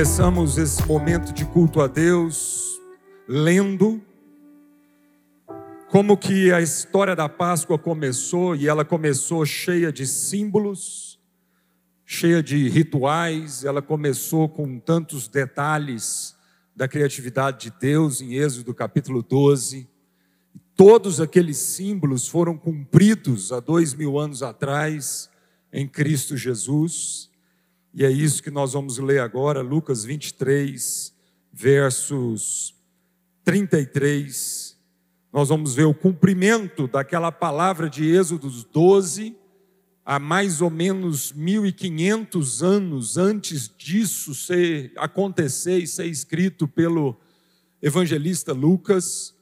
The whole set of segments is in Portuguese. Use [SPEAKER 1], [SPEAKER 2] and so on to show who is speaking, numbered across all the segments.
[SPEAKER 1] começamos esse momento de culto a Deus lendo como que a história da Páscoa começou e ela começou cheia de símbolos, cheia de rituais, ela começou com tantos detalhes da criatividade de Deus em Êxodo capítulo 12. Todos aqueles símbolos foram cumpridos há dois mil anos atrás em Cristo Jesus. E é isso que nós vamos ler agora, Lucas 23, versos 33. Nós vamos ver o cumprimento daquela palavra de Êxodo 12, há mais ou menos 1500 anos antes disso ser, acontecer e ser escrito pelo evangelista Lucas.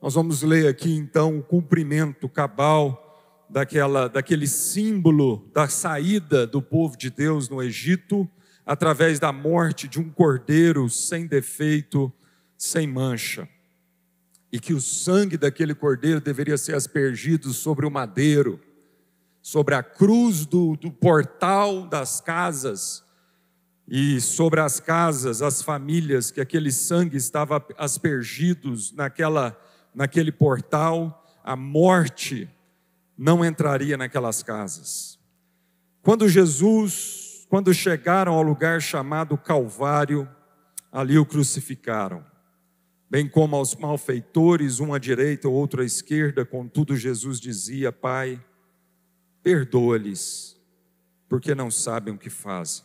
[SPEAKER 1] Nós vamos ler aqui então o cumprimento cabal daquela, daquele símbolo da saída do povo de Deus no Egito, através da morte de um cordeiro sem defeito, sem mancha. E que o sangue daquele cordeiro deveria ser aspergido sobre o madeiro, sobre a cruz do, do portal das casas, e sobre as casas, as famílias, que aquele sangue estava aspergidos naquela, naquele portal, a morte não entraria naquelas casas. Quando Jesus, quando chegaram ao lugar chamado Calvário, ali o crucificaram. Bem como aos malfeitores, um à direita, ou outro à esquerda, contudo Jesus dizia: Pai, perdoa-lhes, porque não sabem o que fazem.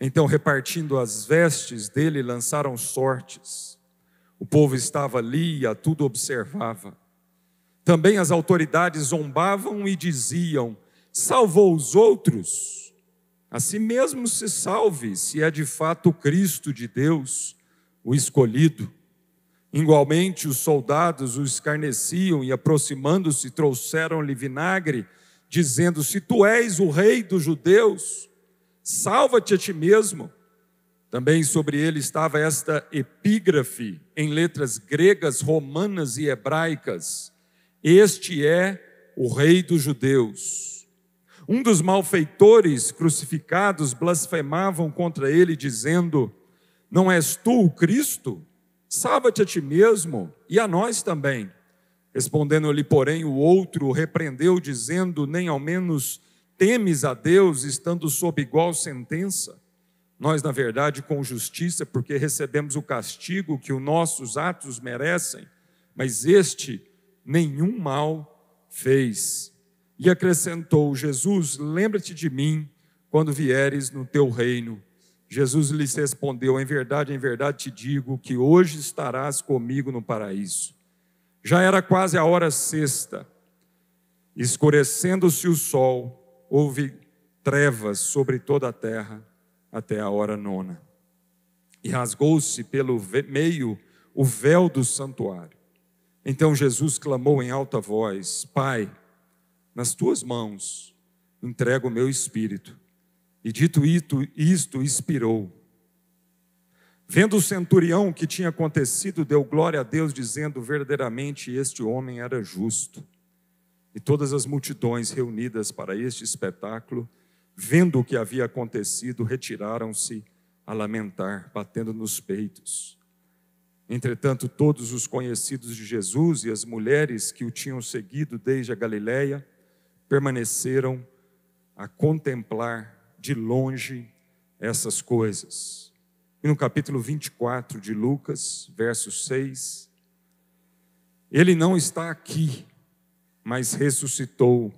[SPEAKER 1] Então, repartindo as vestes dele, lançaram sortes. O povo estava ali e a tudo observava. Também as autoridades zombavam e diziam: salvou os outros, a si mesmo se salve, se é de fato o Cristo de Deus, o escolhido. Igualmente, os soldados o escarneciam e, aproximando-se, trouxeram-lhe vinagre, dizendo: Se tu és o rei dos judeus, salva-te a ti mesmo. Também sobre ele estava esta epígrafe em letras gregas, romanas e hebraicas este é o Rei dos Judeus. Um dos malfeitores crucificados blasfemavam contra ele, dizendo: Não és tu o Cristo? Salva-te a ti mesmo e a nós também. Respondendo-lhe, porém, o outro repreendeu, dizendo: Nem ao menos temes a Deus, estando sob igual sentença? Nós, na verdade, com justiça, porque recebemos o castigo que os nossos atos merecem, mas este nenhum mal fez. E acrescentou: Jesus, lembra-te de mim quando vieres no teu reino. Jesus lhes respondeu: Em verdade, em verdade te digo que hoje estarás comigo no paraíso. Já era quase a hora sexta. Escurecendo-se o sol, houve trevas sobre toda a terra até a hora nona. E rasgou-se pelo meio o véu do santuário. Então Jesus clamou em alta voz: Pai, nas tuas mãos entrego o meu espírito. E dito isto, expirou. Vendo o centurião o que tinha acontecido, deu glória a Deus, dizendo: verdadeiramente este homem era justo. E todas as multidões reunidas para este espetáculo, vendo o que havia acontecido, retiraram-se a lamentar, batendo nos peitos. Entretanto, todos os conhecidos de Jesus e as mulheres que o tinham seguido desde a Galiléia permaneceram a contemplar de longe essas coisas. E no capítulo 24 de Lucas, verso 6, ele não está aqui, mas ressuscitou.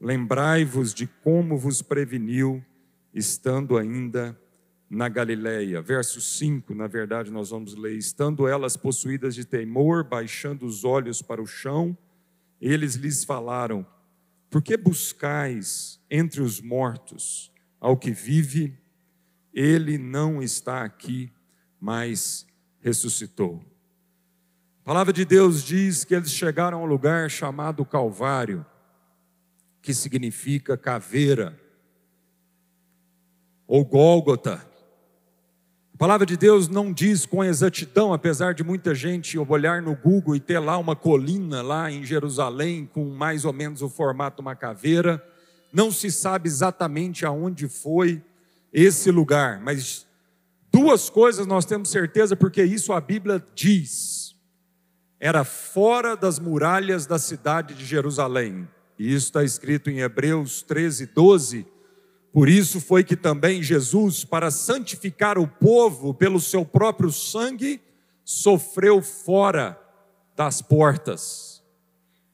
[SPEAKER 1] Lembrai-vos de como vos preveniu, estando ainda na Galileia. Verso 5, na verdade, nós vamos ler: Estando elas possuídas de temor, baixando os olhos para o chão, eles lhes falaram: Por que buscais entre os mortos ao que vive? Ele não está aqui, mas ressuscitou. A palavra de Deus diz que eles chegaram a um lugar chamado Calvário, que significa caveira, ou Gólgota, a palavra de Deus não diz com exatidão, apesar de muita gente olhar no Google e ter lá uma colina lá em Jerusalém com mais ou menos o formato de uma caveira, não se sabe exatamente aonde foi esse lugar, mas Duas coisas nós temos certeza, porque isso a Bíblia diz. Era fora das muralhas da cidade de Jerusalém. E isso está escrito em Hebreus 13, 12. Por isso foi que também Jesus, para santificar o povo pelo seu próprio sangue, sofreu fora das portas.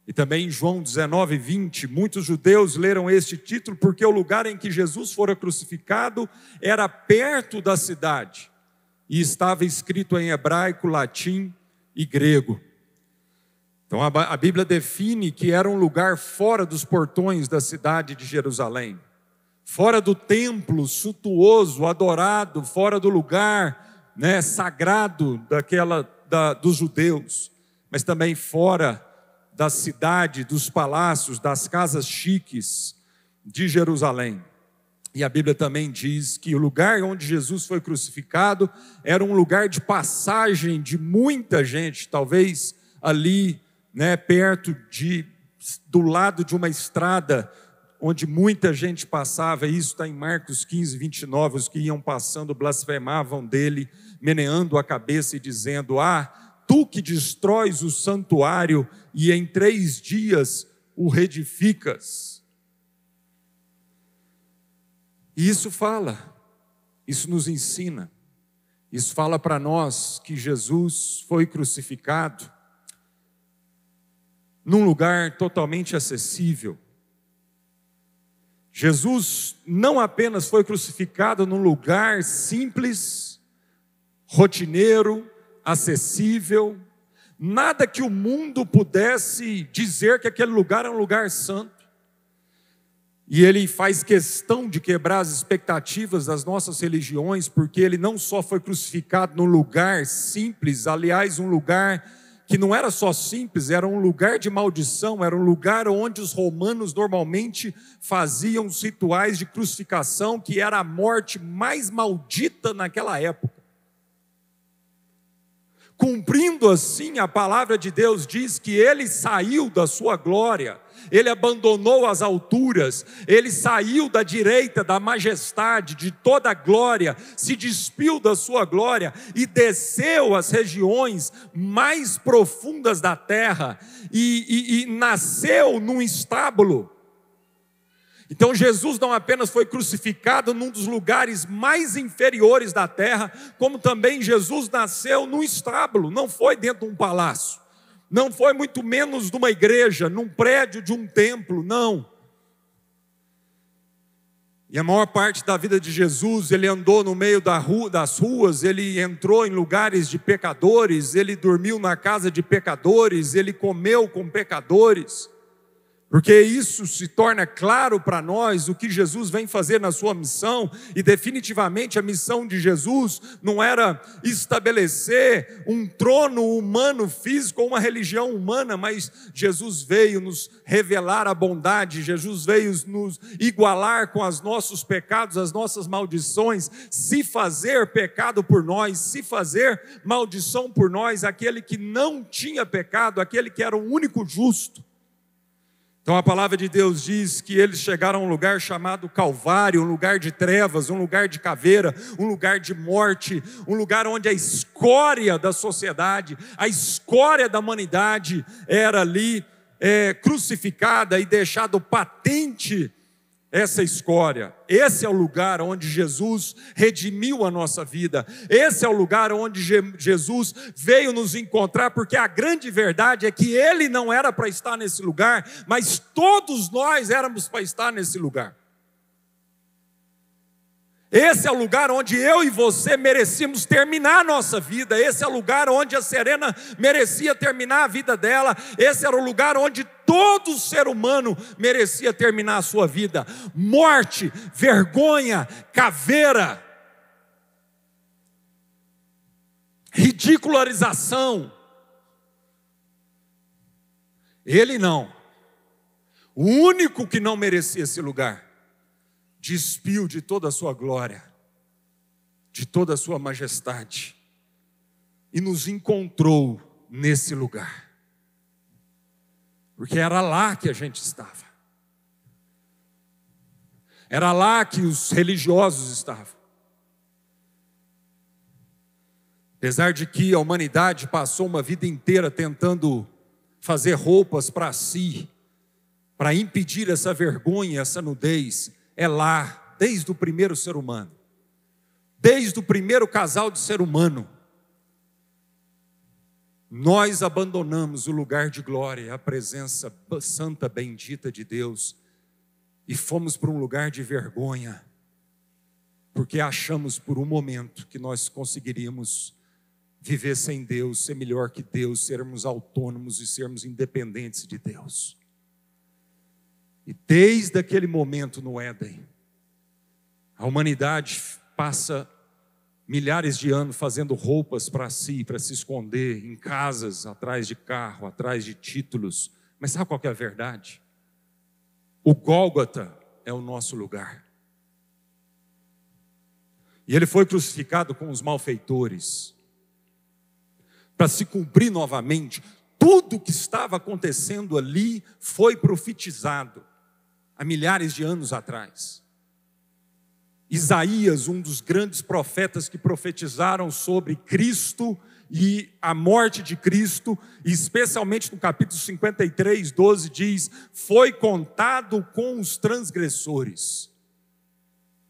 [SPEAKER 1] E também em João 19, 20, muitos judeus leram este título porque o lugar em que Jesus fora crucificado era perto da cidade e estava escrito em hebraico, latim e grego. Então a Bíblia define que era um lugar fora dos portões da cidade de Jerusalém, fora do templo suntuoso, adorado, fora do lugar né, sagrado daquela da, dos judeus, mas também fora da cidade, dos palácios, das casas chiques de Jerusalém. E a Bíblia também diz que o lugar onde Jesus foi crucificado era um lugar de passagem de muita gente, talvez ali, né, perto de do lado de uma estrada onde muita gente passava, e isso está em Marcos 15, 29, os que iam passando blasfemavam dele, meneando a cabeça e dizendo: Ah, tu que destróis o santuário e em três dias o reedificas. E isso fala, isso nos ensina, isso fala para nós que Jesus foi crucificado num lugar totalmente acessível. Jesus não apenas foi crucificado num lugar simples, rotineiro, acessível, nada que o mundo pudesse dizer que aquele lugar é um lugar santo. E ele faz questão de quebrar as expectativas das nossas religiões, porque ele não só foi crucificado num lugar simples, aliás, um lugar que não era só simples, era um lugar de maldição, era um lugar onde os romanos normalmente faziam os rituais de crucificação, que era a morte mais maldita naquela época. Cumprindo assim a palavra de Deus, diz que ele saiu da sua glória, ele abandonou as alturas, ele saiu da direita da majestade, de toda a glória, se despiu da sua glória e desceu às regiões mais profundas da terra e, e, e nasceu num estábulo então Jesus não apenas foi crucificado num dos lugares mais inferiores da terra, como também Jesus nasceu num estábulo, não foi dentro de um palácio, não foi muito menos de uma igreja, num prédio de um templo, não. E a maior parte da vida de Jesus, ele andou no meio da rua, das ruas, ele entrou em lugares de pecadores, ele dormiu na casa de pecadores, ele comeu com pecadores. Porque isso se torna claro para nós o que Jesus vem fazer na sua missão, e definitivamente a missão de Jesus não era estabelecer um trono humano físico ou uma religião humana, mas Jesus veio nos revelar a bondade, Jesus veio nos igualar com os nossos pecados, as nossas maldições, se fazer pecado por nós, se fazer maldição por nós, aquele que não tinha pecado, aquele que era o único justo. Então a palavra de Deus diz que eles chegaram a um lugar chamado Calvário, um lugar de trevas, um lugar de caveira, um lugar de morte, um lugar onde a escória da sociedade, a escória da humanidade era ali é, crucificada e deixado patente essa escória. Esse é o lugar onde Jesus redimiu a nossa vida. Esse é o lugar onde Jesus veio nos encontrar, porque a grande verdade é que ele não era para estar nesse lugar, mas todos nós éramos para estar nesse lugar. Esse é o lugar onde eu e você merecíamos terminar a nossa vida. Esse é o lugar onde a Serena merecia terminar a vida dela. Esse era o lugar onde todo ser humano merecia terminar a sua vida. Morte, vergonha, caveira, ridicularização. Ele não. O único que não merecia esse lugar despiu de toda a sua glória, de toda a sua majestade, e nos encontrou nesse lugar, porque era lá que a gente estava, era lá que os religiosos estavam, Apesar de que a humanidade passou uma vida inteira tentando fazer roupas para si, para impedir essa vergonha, essa nudez, é lá, desde o primeiro ser humano, desde o primeiro casal de ser humano, nós abandonamos o lugar de glória, a presença santa, bendita de Deus, e fomos para um lugar de vergonha, porque achamos por um momento que nós conseguiríamos viver sem Deus, ser melhor que Deus, sermos autônomos e sermos independentes de Deus. E desde aquele momento no Éden, a humanidade passa milhares de anos fazendo roupas para si, para se esconder em casas, atrás de carro, atrás de títulos. Mas sabe qual é a verdade? O Gólgota é o nosso lugar. E ele foi crucificado com os malfeitores para se cumprir novamente. Tudo que estava acontecendo ali foi profetizado há milhares de anos atrás. Isaías, um dos grandes profetas que profetizaram sobre Cristo e a morte de Cristo, especialmente no capítulo 53, 12, diz: Foi contado com os transgressores.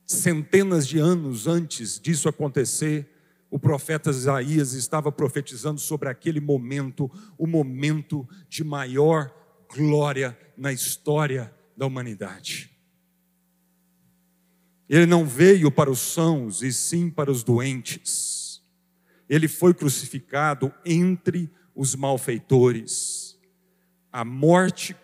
[SPEAKER 1] Centenas de anos antes disso acontecer, o profeta Isaías estava profetizando sobre aquele momento, o momento de maior glória na história da humanidade. Ele não veio para os sãos, e sim para os doentes. Ele foi crucificado entre os malfeitores. A morte,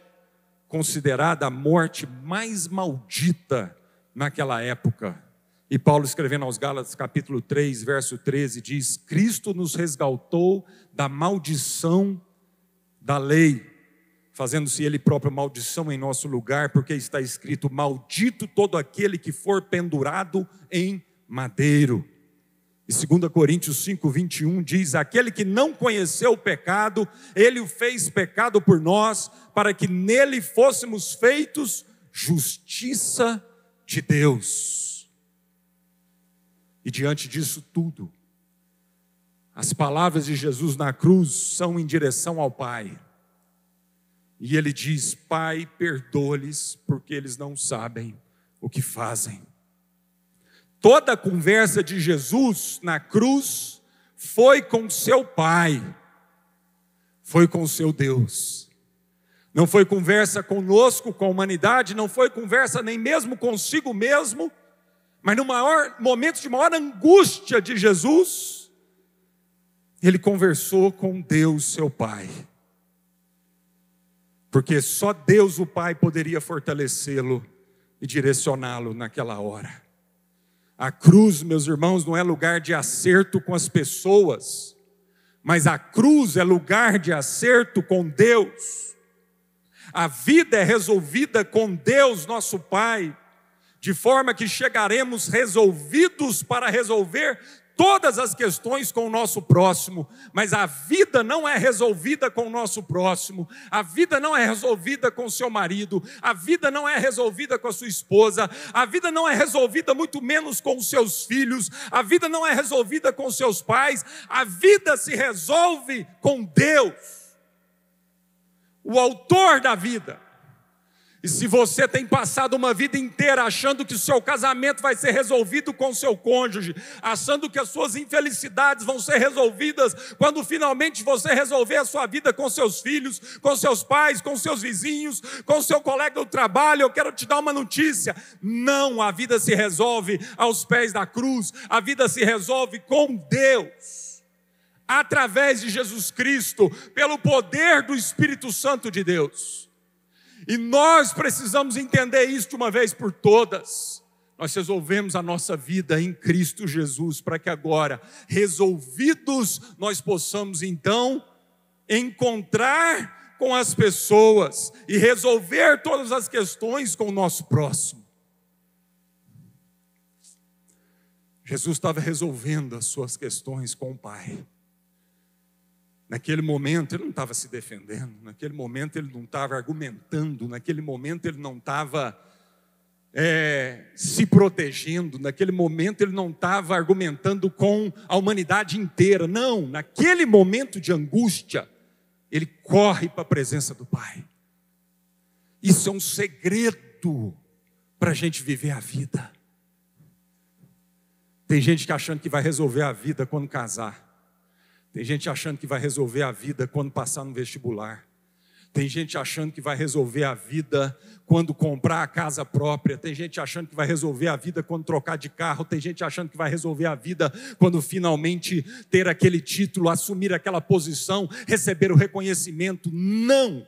[SPEAKER 1] considerada a morte mais maldita naquela época, e Paulo escrevendo aos Gálatas, capítulo 3, verso 13, diz: Cristo nos resgatou da maldição da lei, fazendo-se Ele próprio maldição em nosso lugar, porque está escrito: Maldito todo aquele que for pendurado em madeiro. E 2 Coríntios 5, 21 diz: Aquele que não conheceu o pecado, ele o fez pecado por nós, para que nele fôssemos feitos justiça de Deus. E diante disso tudo, as palavras de Jesus na cruz são em direção ao Pai. E ele diz: Pai, perdoa-lhes, porque eles não sabem o que fazem. Toda a conversa de Jesus na cruz foi com seu Pai, foi com seu Deus. Não foi conversa conosco, com a humanidade, não foi conversa nem mesmo consigo mesmo, mas no maior momento de maior angústia de Jesus, ele conversou com Deus, seu Pai. Porque só Deus, o Pai, poderia fortalecê-lo e direcioná-lo naquela hora. A cruz, meus irmãos, não é lugar de acerto com as pessoas, mas a cruz é lugar de acerto com Deus. A vida é resolvida com Deus, nosso Pai de forma que chegaremos resolvidos para resolver todas as questões com o nosso próximo, mas a vida não é resolvida com o nosso próximo, a vida não é resolvida com o seu marido, a vida não é resolvida com a sua esposa, a vida não é resolvida muito menos com os seus filhos, a vida não é resolvida com os seus pais, a vida se resolve com Deus, o autor da vida. E se você tem passado uma vida inteira achando que o seu casamento vai ser resolvido com o seu cônjuge, achando que as suas infelicidades vão ser resolvidas quando finalmente você resolver a sua vida com seus filhos, com seus pais, com seus vizinhos, com seu colega do trabalho, eu quero te dar uma notícia: não, a vida se resolve aos pés da cruz, a vida se resolve com Deus, através de Jesus Cristo, pelo poder do Espírito Santo de Deus. E nós precisamos entender isso de uma vez por todas. Nós resolvemos a nossa vida em Cristo Jesus, para que agora, resolvidos, nós possamos então encontrar com as pessoas e resolver todas as questões com o nosso próximo. Jesus estava resolvendo as suas questões com o Pai. Naquele momento ele não estava se defendendo, naquele momento ele não estava argumentando, naquele momento ele não estava é, se protegendo, naquele momento ele não estava argumentando com a humanidade inteira, não, naquele momento de angústia, ele corre para a presença do Pai. Isso é um segredo para a gente viver a vida. Tem gente que achando que vai resolver a vida quando casar. Tem gente achando que vai resolver a vida quando passar no vestibular. Tem gente achando que vai resolver a vida quando comprar a casa própria. Tem gente achando que vai resolver a vida quando trocar de carro. Tem gente achando que vai resolver a vida quando finalmente ter aquele título, assumir aquela posição, receber o reconhecimento. Não!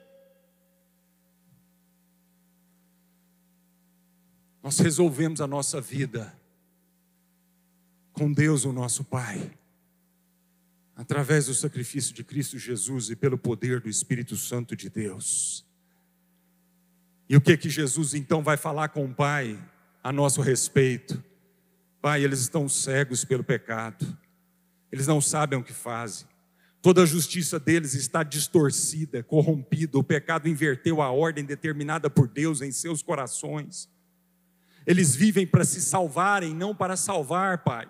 [SPEAKER 1] Nós resolvemos a nossa vida com Deus, o nosso Pai através do sacrifício de Cristo Jesus e pelo poder do Espírito Santo de Deus. E o que que Jesus então vai falar com o Pai a nosso respeito? Pai, eles estão cegos pelo pecado. Eles não sabem o que fazem. Toda a justiça deles está distorcida, corrompida. O pecado inverteu a ordem determinada por Deus em seus corações. Eles vivem para se salvarem, não para salvar, Pai.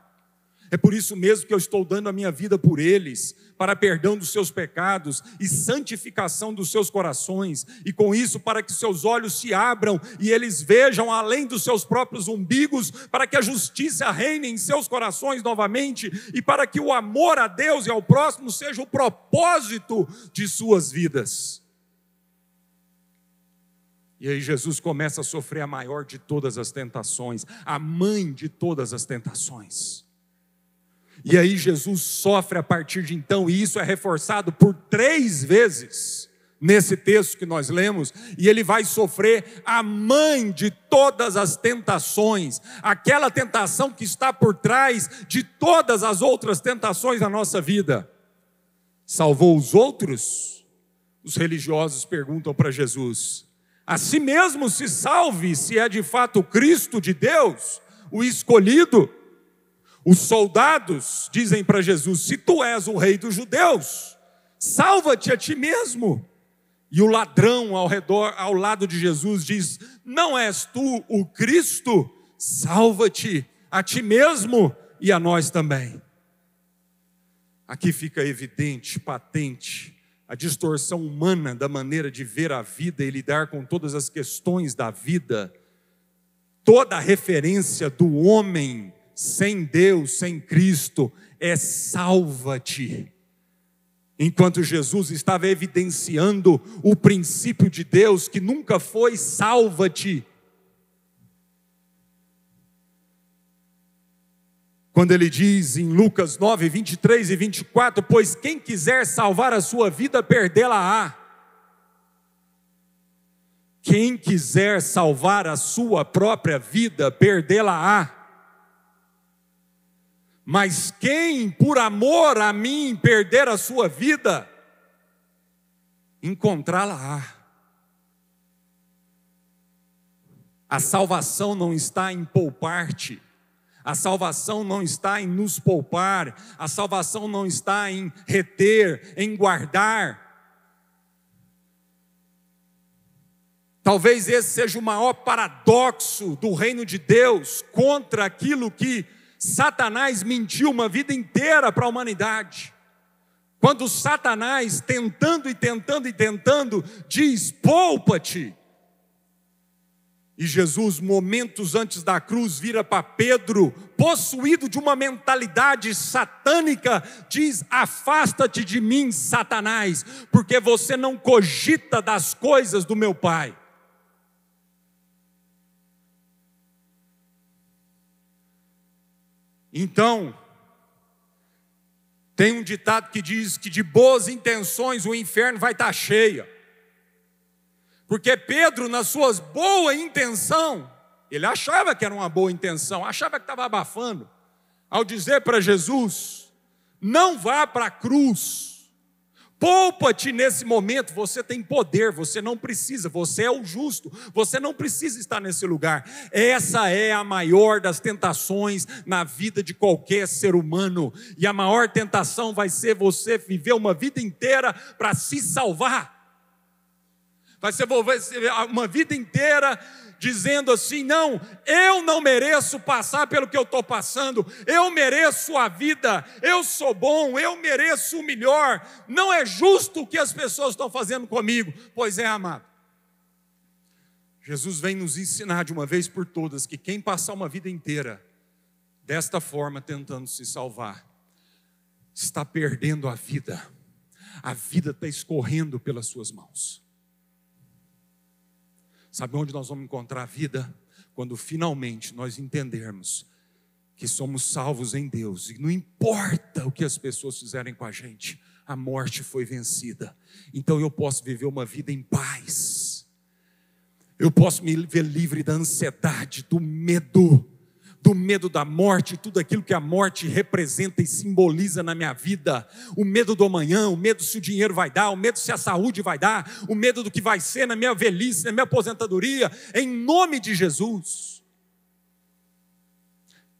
[SPEAKER 1] É por isso mesmo que eu estou dando a minha vida por eles, para perdão dos seus pecados e santificação dos seus corações, e com isso para que seus olhos se abram e eles vejam além dos seus próprios umbigos, para que a justiça reine em seus corações novamente e para que o amor a Deus e ao próximo seja o propósito de suas vidas. E aí Jesus começa a sofrer a maior de todas as tentações, a mãe de todas as tentações. E aí Jesus sofre a partir de então, e isso é reforçado por três vezes nesse texto que nós lemos, e ele vai sofrer a mãe de todas as tentações, aquela tentação que está por trás de todas as outras tentações da nossa vida. Salvou os outros? Os religiosos perguntam para Jesus: a si mesmo se salve, se é de fato Cristo de Deus, o escolhido? Os soldados dizem para Jesus: Se tu és o rei dos judeus, salva-te a ti mesmo. E o ladrão ao redor, ao lado de Jesus, diz: Não és tu o Cristo? Salva-te a ti mesmo e a nós também. Aqui fica evidente, patente, a distorção humana da maneira de ver a vida e lidar com todas as questões da vida. Toda a referência do homem sem Deus, sem Cristo, é salva-te. Enquanto Jesus estava evidenciando o princípio de Deus que nunca foi salva-te. Quando ele diz em Lucas 9, 23 e 24: Pois quem quiser salvar a sua vida, perdê-la-á. Quem quiser salvar a sua própria vida, perdê-la-á. Mas quem, por amor a mim, perder a sua vida, encontrá-la-á. A salvação não está em poupar-te. A salvação não está em nos poupar, a salvação não está em reter, em guardar. Talvez esse seja o maior paradoxo do reino de Deus contra aquilo que Satanás mentiu uma vida inteira para a humanidade. Quando Satanás, tentando e tentando e tentando, diz: poupa-te. E Jesus, momentos antes da cruz, vira para Pedro, possuído de uma mentalidade satânica, diz: Afasta-te de mim, Satanás, porque você não cogita das coisas do meu Pai. Então, tem um ditado que diz que de boas intenções o inferno vai estar cheio. Porque Pedro, nas suas boa intenção, ele achava que era uma boa intenção, achava que estava abafando, ao dizer para Jesus: não vá para a cruz, Poupa-te nesse momento, você tem poder, você não precisa, você é o justo, você não precisa estar nesse lugar. Essa é a maior das tentações na vida de qualquer ser humano, e a maior tentação vai ser você viver uma vida inteira para se salvar, Vai ser uma vida inteira dizendo assim: não, eu não mereço passar pelo que eu estou passando, eu mereço a vida, eu sou bom, eu mereço o melhor, não é justo o que as pessoas estão fazendo comigo. Pois é, amado. Jesus vem nos ensinar de uma vez por todas que quem passar uma vida inteira desta forma tentando se salvar, está perdendo a vida, a vida está escorrendo pelas suas mãos. Sabe onde nós vamos encontrar a vida? Quando finalmente nós entendermos que somos salvos em Deus, e não importa o que as pessoas fizerem com a gente, a morte foi vencida. Então eu posso viver uma vida em paz. Eu posso me ver livre da ansiedade, do medo, do medo da morte, tudo aquilo que a morte representa e simboliza na minha vida, o medo do amanhã, o medo se o dinheiro vai dar, o medo se a saúde vai dar, o medo do que vai ser na minha velhice, na minha aposentadoria, em nome de Jesus.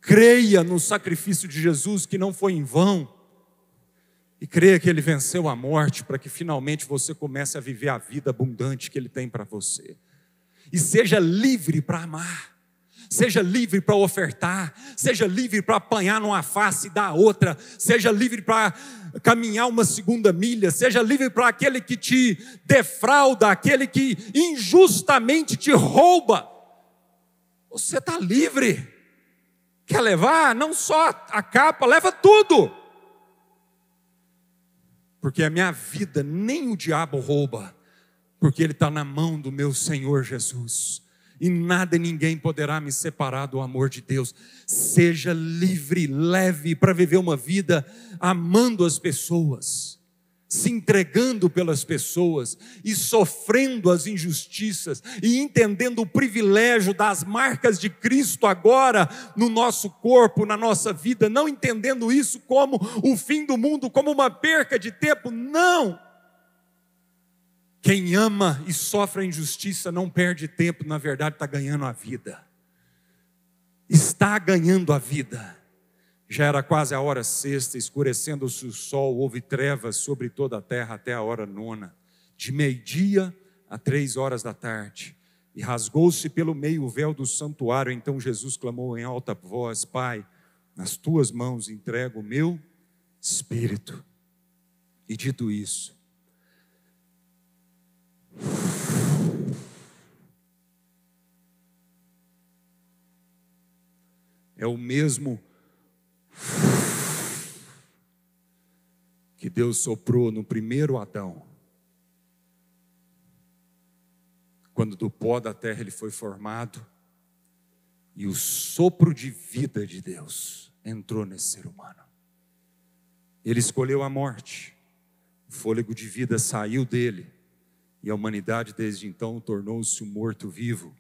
[SPEAKER 1] Creia no sacrifício de Jesus que não foi em vão. E creia que ele venceu a morte para que finalmente você comece a viver a vida abundante que ele tem para você. E seja livre para amar seja livre para ofertar, seja livre para apanhar numa face e dar outra, seja livre para caminhar uma segunda milha, seja livre para aquele que te defrauda, aquele que injustamente te rouba. Você está livre. Quer levar? Não só a capa, leva tudo. Porque a minha vida nem o diabo rouba, porque ele está na mão do meu Senhor Jesus e nada e ninguém poderá me separar do amor de Deus. Seja livre, leve para viver uma vida amando as pessoas, se entregando pelas pessoas e sofrendo as injustiças e entendendo o privilégio das marcas de Cristo agora no nosso corpo, na nossa vida, não entendendo isso como o fim do mundo, como uma perca de tempo, não quem ama e sofre a injustiça não perde tempo, na verdade está ganhando a vida. Está ganhando a vida. Já era quase a hora sexta, escurecendo-se o sol, houve trevas sobre toda a terra até a hora nona, de meio-dia a três horas da tarde. E rasgou-se pelo meio o véu do santuário. Então Jesus clamou em alta voz: Pai, nas tuas mãos entrego o meu espírito. E dito isso, é o mesmo que Deus soprou no primeiro Adão. Quando do pó da terra ele foi formado, e o sopro de vida de Deus entrou nesse ser humano. Ele escolheu a morte, o fôlego de vida saiu dele, e a humanidade desde então tornou-se um morto-vivo.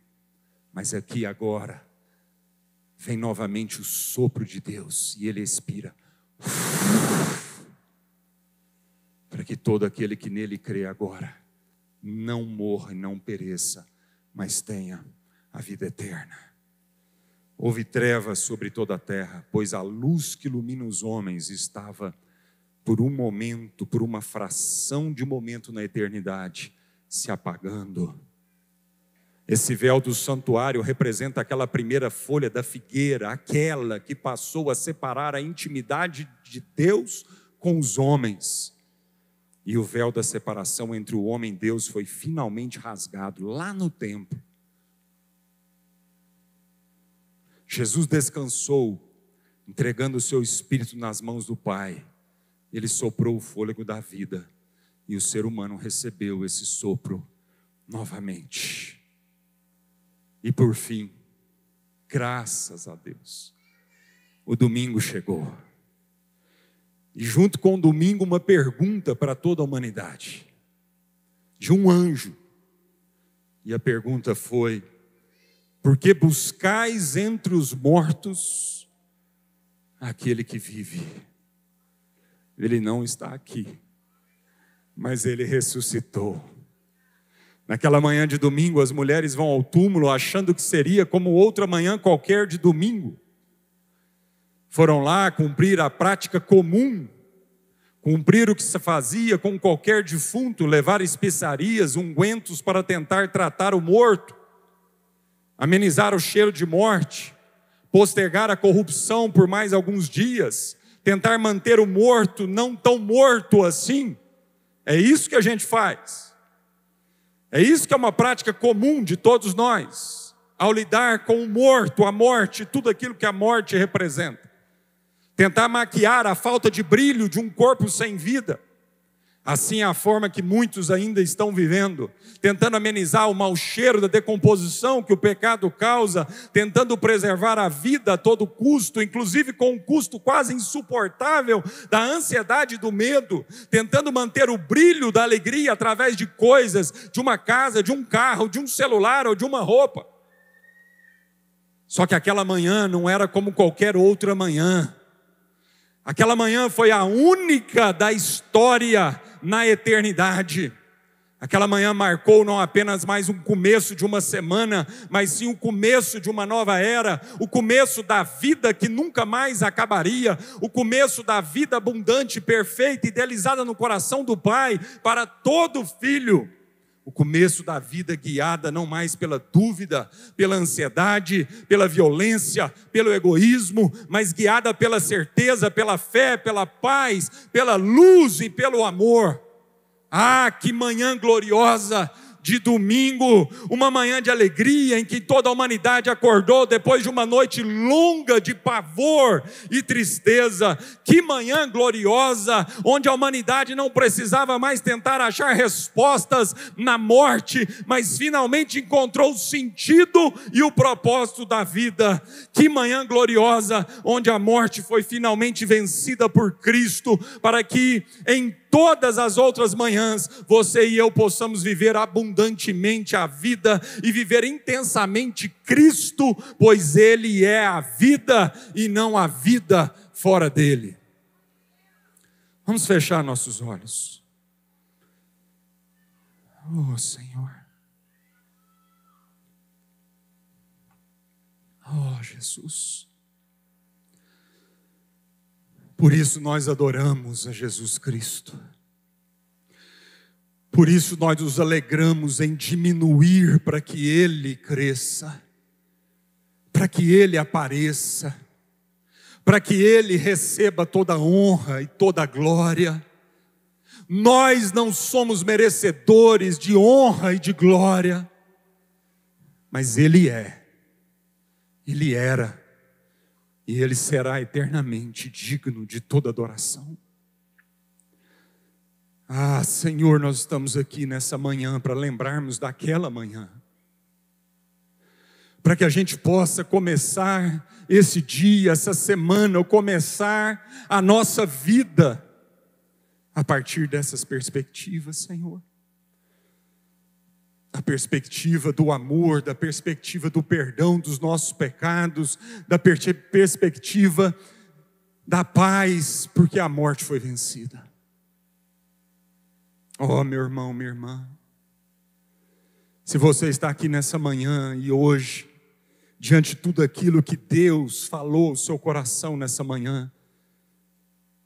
[SPEAKER 1] Mas aqui agora, vem novamente o sopro de Deus e ele expira. Para que todo aquele que nele crê agora não morra e não pereça, mas tenha a vida eterna. Houve trevas sobre toda a terra, pois a luz que ilumina os homens estava por um momento, por uma fração de momento na eternidade, se apagando. Esse véu do santuário representa aquela primeira folha da figueira, aquela que passou a separar a intimidade de Deus com os homens. E o véu da separação entre o homem e Deus foi finalmente rasgado lá no templo. Jesus descansou, entregando o seu espírito nas mãos do Pai. Ele soprou o fôlego da vida e o ser humano recebeu esse sopro novamente. E por fim, graças a Deus, o domingo chegou. E junto com o domingo, uma pergunta para toda a humanidade, de um anjo. E a pergunta foi: por que buscais entre os mortos aquele que vive? Ele não está aqui, mas ele ressuscitou. Naquela manhã de domingo, as mulheres vão ao túmulo achando que seria como outra manhã qualquer de domingo. Foram lá cumprir a prática comum, cumprir o que se fazia com qualquer defunto, levar especiarias, ungüentos para tentar tratar o morto, amenizar o cheiro de morte, postergar a corrupção por mais alguns dias, tentar manter o morto não tão morto assim. É isso que a gente faz. É isso que é uma prática comum de todos nós, ao lidar com o morto, a morte, tudo aquilo que a morte representa tentar maquiar a falta de brilho de um corpo sem vida. Assim é a forma que muitos ainda estão vivendo, tentando amenizar o mau cheiro da decomposição que o pecado causa, tentando preservar a vida a todo custo, inclusive com um custo quase insuportável da ansiedade e do medo, tentando manter o brilho da alegria através de coisas, de uma casa, de um carro, de um celular ou de uma roupa. Só que aquela manhã não era como qualquer outra manhã. Aquela manhã foi a única da história na eternidade. Aquela manhã marcou não apenas mais um começo de uma semana, mas sim o começo de uma nova era, o começo da vida que nunca mais acabaria, o começo da vida abundante, perfeita, idealizada no coração do Pai para todo filho o começo da vida guiada não mais pela dúvida, pela ansiedade, pela violência, pelo egoísmo, mas guiada pela certeza, pela fé, pela paz, pela luz e pelo amor. Ah, que manhã gloriosa! De domingo, uma manhã de alegria em que toda a humanidade acordou depois de uma noite longa de pavor e tristeza. Que manhã gloriosa, onde a humanidade não precisava mais tentar achar respostas na morte, mas finalmente encontrou o sentido e o propósito da vida. Que manhã gloriosa, onde a morte foi finalmente vencida por Cristo, para que em todas as outras manhãs você e eu possamos viver abundantemente a vida e viver intensamente Cristo, pois Ele é a vida e não a vida fora dele. Vamos fechar nossos olhos. Oh Senhor. Oh Jesus. Por isso nós adoramos a Jesus Cristo. Por isso nós nos alegramos em diminuir para que Ele cresça, para que Ele apareça, para que Ele receba toda a honra e toda a glória. Nós não somos merecedores de honra e de glória, mas Ele é, Ele era e ele será eternamente digno de toda adoração. Ah, Senhor, nós estamos aqui nessa manhã para lembrarmos daquela manhã, para que a gente possa começar esse dia, essa semana, ou começar a nossa vida a partir dessas perspectivas, Senhor da perspectiva do amor, da perspectiva do perdão dos nossos pecados, da perspectiva da paz, porque a morte foi vencida. Oh, meu irmão, minha irmã, se você está aqui nessa manhã e hoje, diante de tudo aquilo que Deus falou ao seu coração nessa manhã,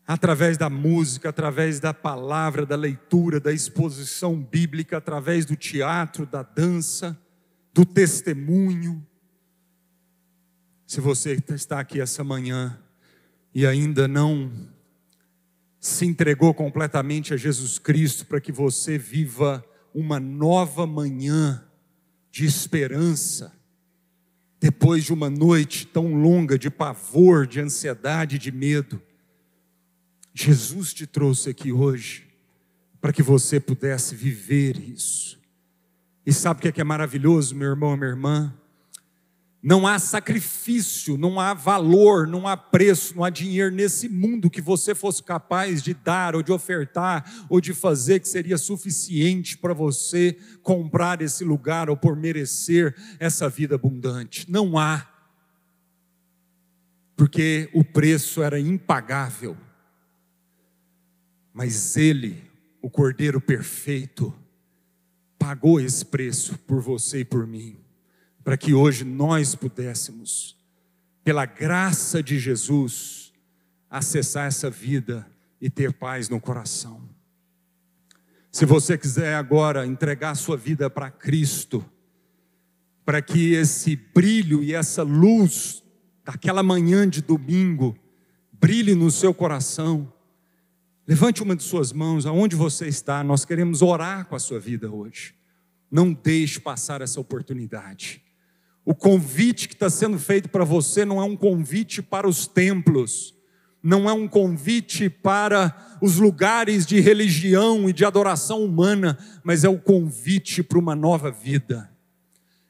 [SPEAKER 1] através da música, através da palavra, da leitura, da exposição bíblica, através do teatro, da dança, do testemunho. Se você está aqui essa manhã e ainda não se entregou completamente a Jesus Cristo para que você viva uma nova manhã de esperança, depois de uma noite tão longa de pavor, de ansiedade, de medo, Jesus te trouxe aqui hoje para que você pudesse viver isso. E sabe o que é, que é maravilhoso, meu irmão, minha irmã? Não há sacrifício, não há valor, não há preço, não há dinheiro nesse mundo que você fosse capaz de dar, ou de ofertar, ou de fazer que seria suficiente para você comprar esse lugar ou por merecer essa vida abundante. Não há. Porque o preço era impagável. Mas Ele, o Cordeiro perfeito, pagou esse preço por você e por mim, para que hoje nós pudéssemos, pela graça de Jesus, acessar essa vida e ter paz no coração. Se você quiser agora entregar sua vida para Cristo, para que esse brilho e essa luz daquela manhã de domingo brilhe no seu coração, levante uma de suas mãos, aonde você está, nós queremos orar com a sua vida hoje. Não deixe passar essa oportunidade. O convite que está sendo feito para você não é um convite para os templos, não é um convite para os lugares de religião e de adoração humana, mas é o convite para uma nova vida.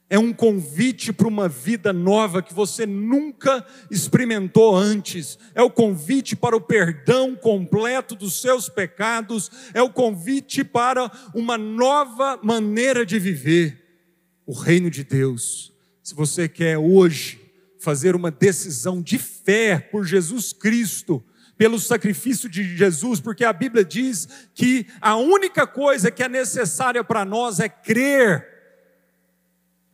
[SPEAKER 1] É um convite para uma vida nova que você nunca experimentou antes. É o convite para o perdão completo dos seus pecados. É o convite para uma nova maneira de viver o reino de Deus. Se você quer hoje fazer uma decisão de fé por Jesus Cristo, pelo sacrifício de Jesus, porque a Bíblia diz que a única coisa que é necessária para nós é crer,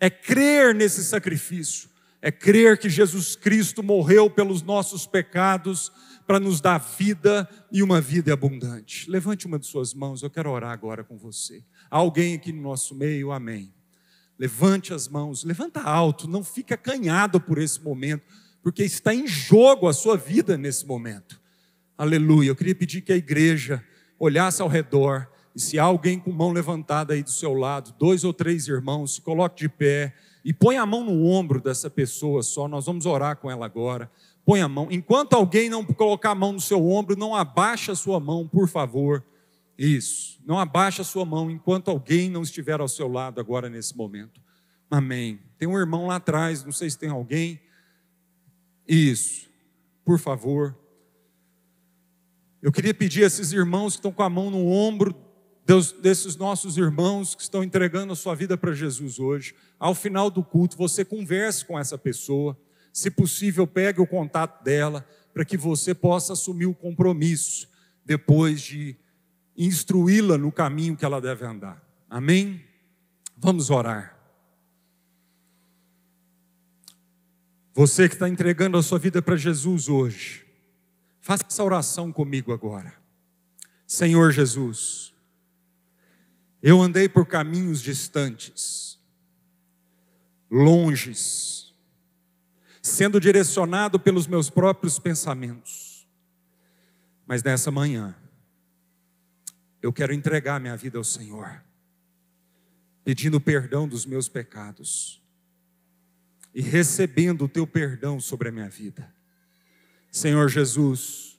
[SPEAKER 1] é crer nesse sacrifício, é crer que Jesus Cristo morreu pelos nossos pecados para nos dar vida e uma vida abundante. Levante uma de suas mãos, eu quero orar agora com você. Há alguém aqui no nosso meio, amém. Levante as mãos, levanta alto, não fique acanhado por esse momento, porque está em jogo a sua vida nesse momento. Aleluia. Eu queria pedir que a igreja olhasse ao redor e se há alguém com mão levantada aí do seu lado, dois ou três irmãos, se coloque de pé e põe a mão no ombro dessa pessoa só. Nós vamos orar com ela agora. Põe a mão. Enquanto alguém não colocar a mão no seu ombro, não abaixe a sua mão, por favor. Isso. Não abaixe a sua mão enquanto alguém não estiver ao seu lado agora nesse momento. Amém. Tem um irmão lá atrás, não sei se tem alguém. Isso. Por favor. Eu queria pedir a esses irmãos que estão com a mão no ombro desses nossos irmãos que estão entregando a sua vida para Jesus hoje, ao final do culto, você converse com essa pessoa. Se possível, pegue o contato dela para que você possa assumir o compromisso depois de instruí-la no caminho que ela deve andar. Amém? Vamos orar. Você que está entregando a sua vida para Jesus hoje, faça essa oração comigo agora. Senhor Jesus, eu andei por caminhos distantes, longes, sendo direcionado pelos meus próprios pensamentos, mas nessa manhã, eu quero entregar minha vida ao Senhor, pedindo perdão dos meus pecados e recebendo o teu perdão sobre a minha vida. Senhor Jesus,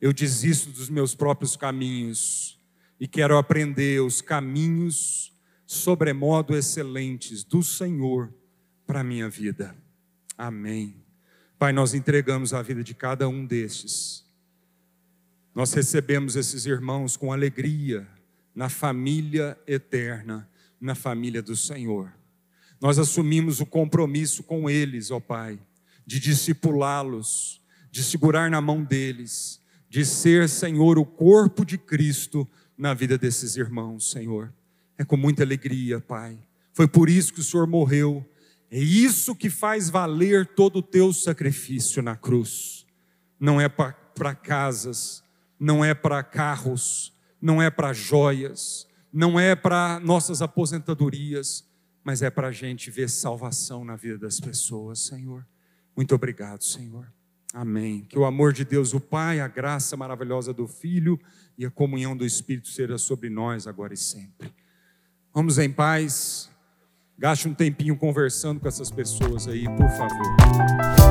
[SPEAKER 1] eu desisto dos meus próprios caminhos e quero aprender os caminhos sobremodo excelentes do Senhor para a minha vida. Amém. Pai, nós entregamos a vida de cada um destes nós recebemos esses irmãos com alegria na família eterna, na família do Senhor. Nós assumimos o compromisso com eles, ó Pai, de discipulá-los, de segurar na mão deles, de ser, Senhor, o corpo de Cristo na vida desses irmãos, Senhor. É com muita alegria, Pai. Foi por isso que o Senhor morreu. É isso que faz valer todo o teu sacrifício na cruz. Não é para casas, não é para carros, não é para joias, não é para nossas aposentadorias, mas é para a gente ver salvação na vida das pessoas, Senhor. Muito obrigado, Senhor. Amém. Que o amor de Deus, o Pai, a graça maravilhosa do Filho e a comunhão do Espírito seja sobre nós agora e sempre. Vamos em paz. Gaste um tempinho conversando com essas pessoas aí, por favor.